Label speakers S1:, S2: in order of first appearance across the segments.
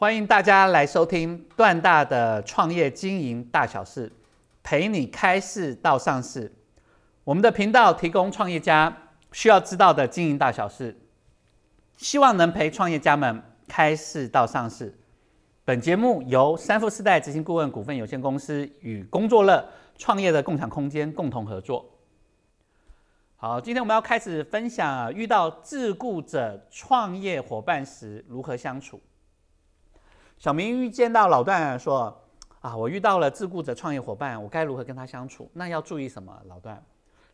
S1: 欢迎大家来收听段大的创业经营大小事，陪你开市到上市。我们的频道提供创业家需要知道的经营大小事，希望能陪创业家们开市到上市。本节目由三富四代执行顾问股份有限公司与工作乐创业的共享空间共同合作。好，今天我们要开始分享遇到自雇者创业伙伴时如何相处。小明遇见到老段说：“啊，我遇到了自雇者创业伙伴，我该如何跟他相处？那要注意什么？”老段，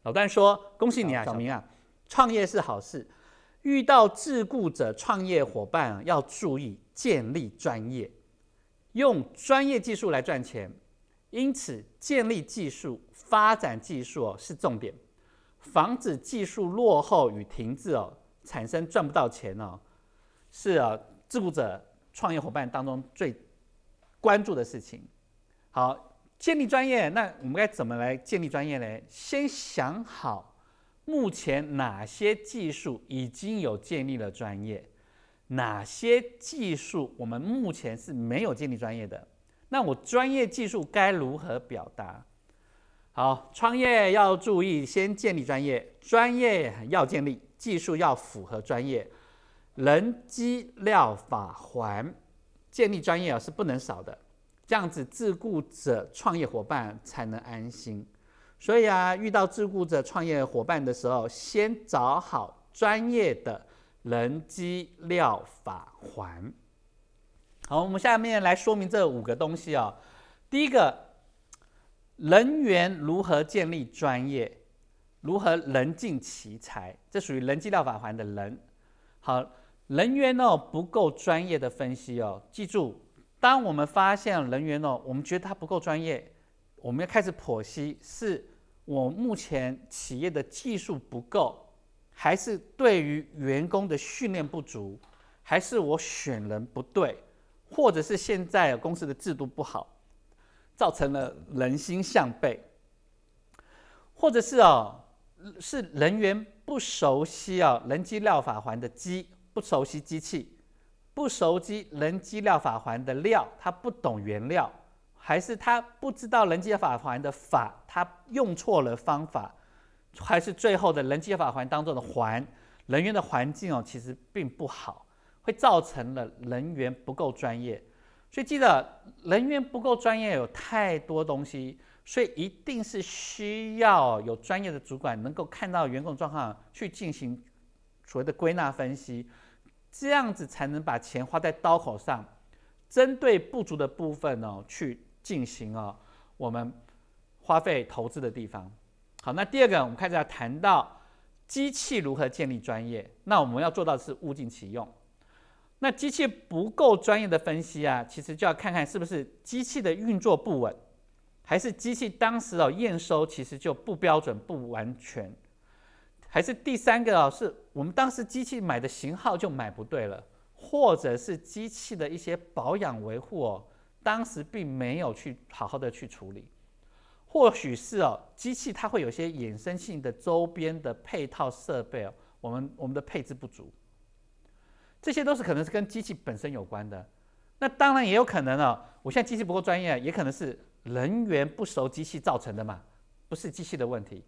S1: 老段说：“恭喜你啊，小明啊，创业是好事。遇到自雇者创业伙伴，要注意建立专业，用专业技术来赚钱。因此，建立技术、发展技术哦是重点，防止技术落后与停滞哦，产生赚不到钱哦，是啊，自雇者。”创业伙伴当中最关注的事情，好，建立专业，那我们该怎么来建立专业呢？先想好目前哪些技术已经有建立了专业，哪些技术我们目前是没有建立专业的，那我专业技术该如何表达？好，创业要注意，先建立专业，专业要建立，技术要符合专业。人机料法环建立专业啊是不能少的，这样子自雇者创业伙伴才能安心。所以啊，遇到自雇者创业伙伴的时候，先找好专业的人机料法环。好，我们下面来说明这五个东西啊。第一个，人员如何建立专业，如何人尽其才，这属于人机料法环的人。好。人员哦不够专业的分析哦，记住，当我们发现人员哦，我们觉得他不够专业，我们要开始剖析，是我目前企业的技术不够，还是对于员工的训练不足，还是我选人不对，或者是现在公司的制度不好，造成了人心向背，或者是哦是人员不熟悉啊人机料法环的机。不熟悉机器，不熟悉人机料法环的料，他不懂原料，还是他不知道人机法环的法，他用错了方法，还是最后的人机法环当中的环人员的环境哦，其实并不好，会造成了人员不够专业。所以记得人员不够专业有太多东西，所以一定是需要有专业的主管能够看到员工状况去进行所谓的归纳分析。这样子才能把钱花在刀口上，针对不足的部分呢，去进行哦我们花费投资的地方。好，那第二个，我们开始要谈到机器如何建立专业。那我们要做到的是物尽其用。那机器不够专业的分析啊，其实就要看看是不是机器的运作不稳，还是机器当时哦验收其实就不标准不完全。还是第三个哦，是我们当时机器买的型号就买不对了，或者是机器的一些保养维护哦，当时并没有去好好的去处理，或许是哦，机器它会有些衍生性的周边的配套设备哦，我们我们的配置不足，这些都是可能是跟机器本身有关的。那当然也有可能哦，我现在机器不够专业，也可能是人员不熟机器造成的嘛，不是机器的问题。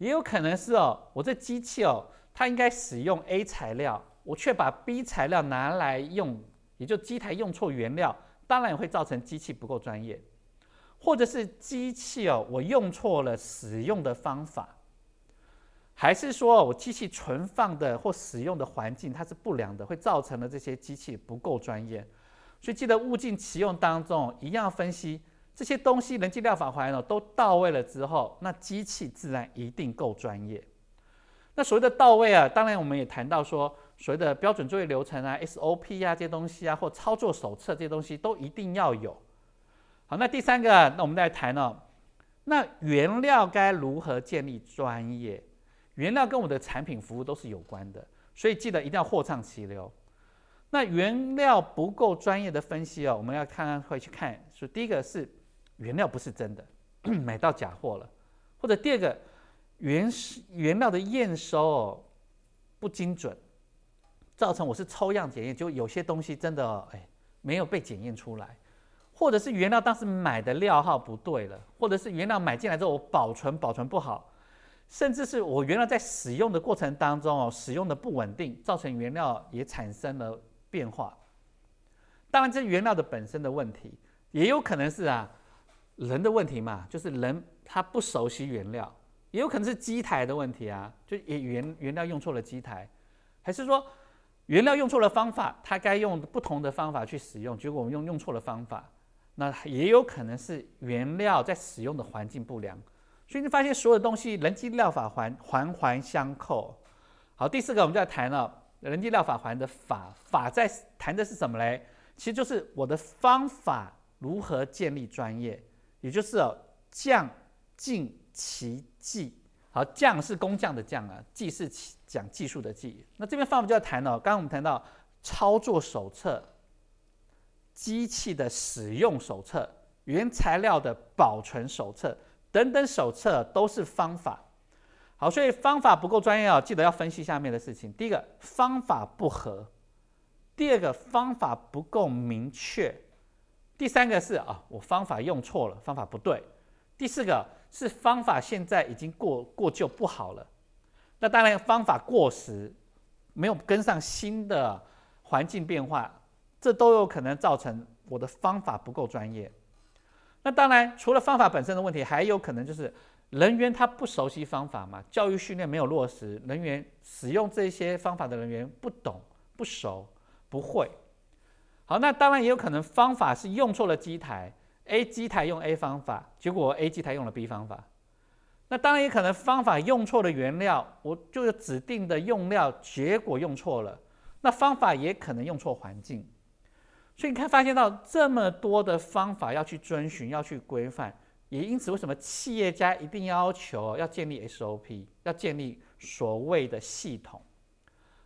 S1: 也有可能是哦，我这机器哦，它应该使用 A 材料，我却把 B 材料拿来用，也就机台用错原料，当然也会造成机器不够专业，或者是机器哦，我用错了使用的方法，还是说我机器存放的或使用的环境它是不良的，会造成了这些机器不够专业，所以记得物尽其用当中一样分析。这些东西人机料法环呢都到位了之后，那机器自然一定够专业。那所谓的到位啊，当然我们也谈到说，所谓的标准作业流程啊、SOP 啊这些东西啊，或操作手册这些东西都一定要有。好，那第三个，那我们再谈呢，那原料该如何建立专业？原料跟我的产品服务都是有关的，所以记得一定要货畅其流。那原料不够专业的分析哦，我们要看看会去看，说第一个是原料不是真的，买到假货了，或者第二个原原料的验收不精准，造成我是抽样检验，就有些东西真的哎没有被检验出来，或者是原料当时买的料号不对了，或者是原料买进来之后我保存保存不好，甚至是我原来在使用的过程当中哦使用的不稳定，造成原料也产生了。变化，当然这原料的本身的问题，也有可能是啊人的问题嘛，就是人他不熟悉原料，也有可能是机台的问题啊，就也原原料用错了机台，还是说原料用错了方法，他该用不同的方法去使用，结果我们用用错了方法，那也有可能是原料在使用的环境不良，所以你发现所有的东西人机料法环环环相扣。好，第四个我们就要谈了。人机料法环的法法在谈的是什么嘞？其实就是我的方法如何建立专业，也就是哦，匠尽其技。好，匠是工匠的匠啊，技是讲技术的技。那这边方法就要谈了。刚刚我们谈到操作手册、机器的使用手册、原材料的保存手册等等手册都是方法。好，所以方法不够专业啊，记得要分析下面的事情。第一个，方法不合；第二个，方法不够明确；第三个是啊，我方法用错了，方法不对；第四个是方法现在已经过过旧不好了。那当然，方法过时，没有跟上新的环境变化，这都有可能造成我的方法不够专业。那当然，除了方法本身的问题，还有可能就是。人员他不熟悉方法嘛，教育训练没有落实，人员使用这些方法的人员不懂、不熟、不会。好，那当然也有可能方法是用错了机台，A 机台用 A 方法，结果 A 机台用了 B 方法。那当然也可能方法用错了原料，我就是指定的用料，结果用错了。那方法也可能用错环境。所以你看，发现到这么多的方法要去遵循，要去规范。也因此，为什么企业家一定要求要建立 SOP，要建立所谓的系统？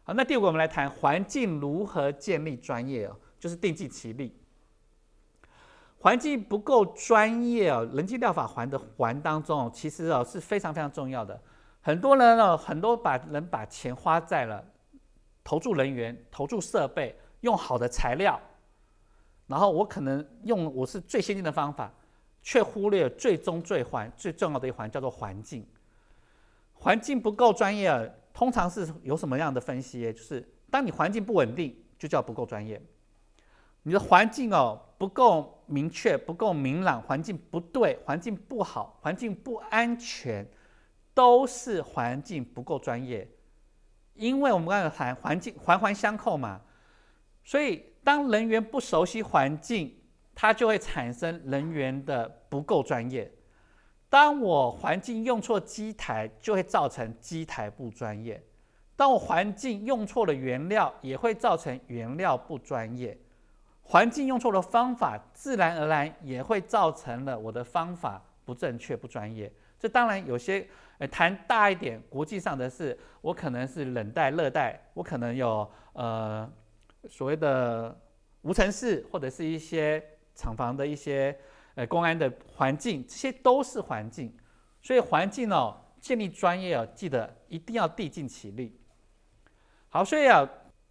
S1: 好，那第五个，我们来谈环境如何建立专业哦，就是定计其力。环境不够专业哦，人机料法环的环当中，其实哦是非常非常重要的。很多人哦，很多把人把钱花在了投注人员、投注设备、用好的材料，然后我可能用我是最先进的方法。却忽略最终最环最重要的一环，叫做环境。环境不够专业，通常是有什么样的分析？就是当你环境不稳定，就叫不够专业。你的环境哦不够明确、不够明朗，环境不对、环境不好、环境不安全，都是环境不够专业。因为我们刚才谈环境环环相扣嘛，所以当人员不熟悉环境。它就会产生人员的不够专业。当我环境用错机台，就会造成机台不专业；当我环境用错了原料，也会造成原料不专业。环境用错了方法，自然而然也会造成了我的方法不正确、不专业。这当然有些，呃，谈大一点，国际上的事，我可能是冷带、热带，我可能有呃所谓的无尘室，或者是一些。厂房的一些呃公安的环境，这些都是环境，所以环境哦，建立专业哦，记得一定要递尽其力。好，所以啊，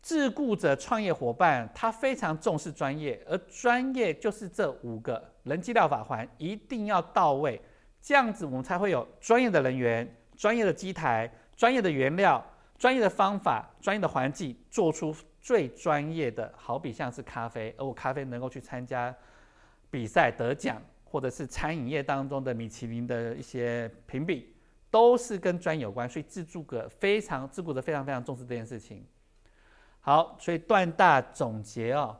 S1: 自雇者创业伙伴他非常重视专业，而专业就是这五个人机料法环一定要到位，这样子我们才会有专业的人员、专业的机台、专业的原料、专业的方法、专业的环境，做出最专业的。好比像是咖啡，而我咖啡能够去参加。比赛得奖，或者是餐饮业当中的米其林的一些评比，都是跟专业有关，所以自助者非常自雇者非常非常重视这件事情。好，所以段大总结哦，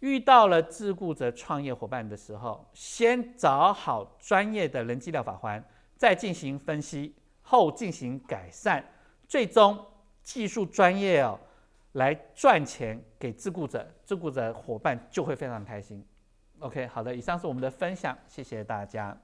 S1: 遇到了自雇者创业伙伴的时候，先找好专业的人机疗法环，再进行分析，后进行改善，最终技术专业哦，来赚钱给自雇者，自雇者伙伴就会非常开心。OK，好的，以上是我们的分享，谢谢大家。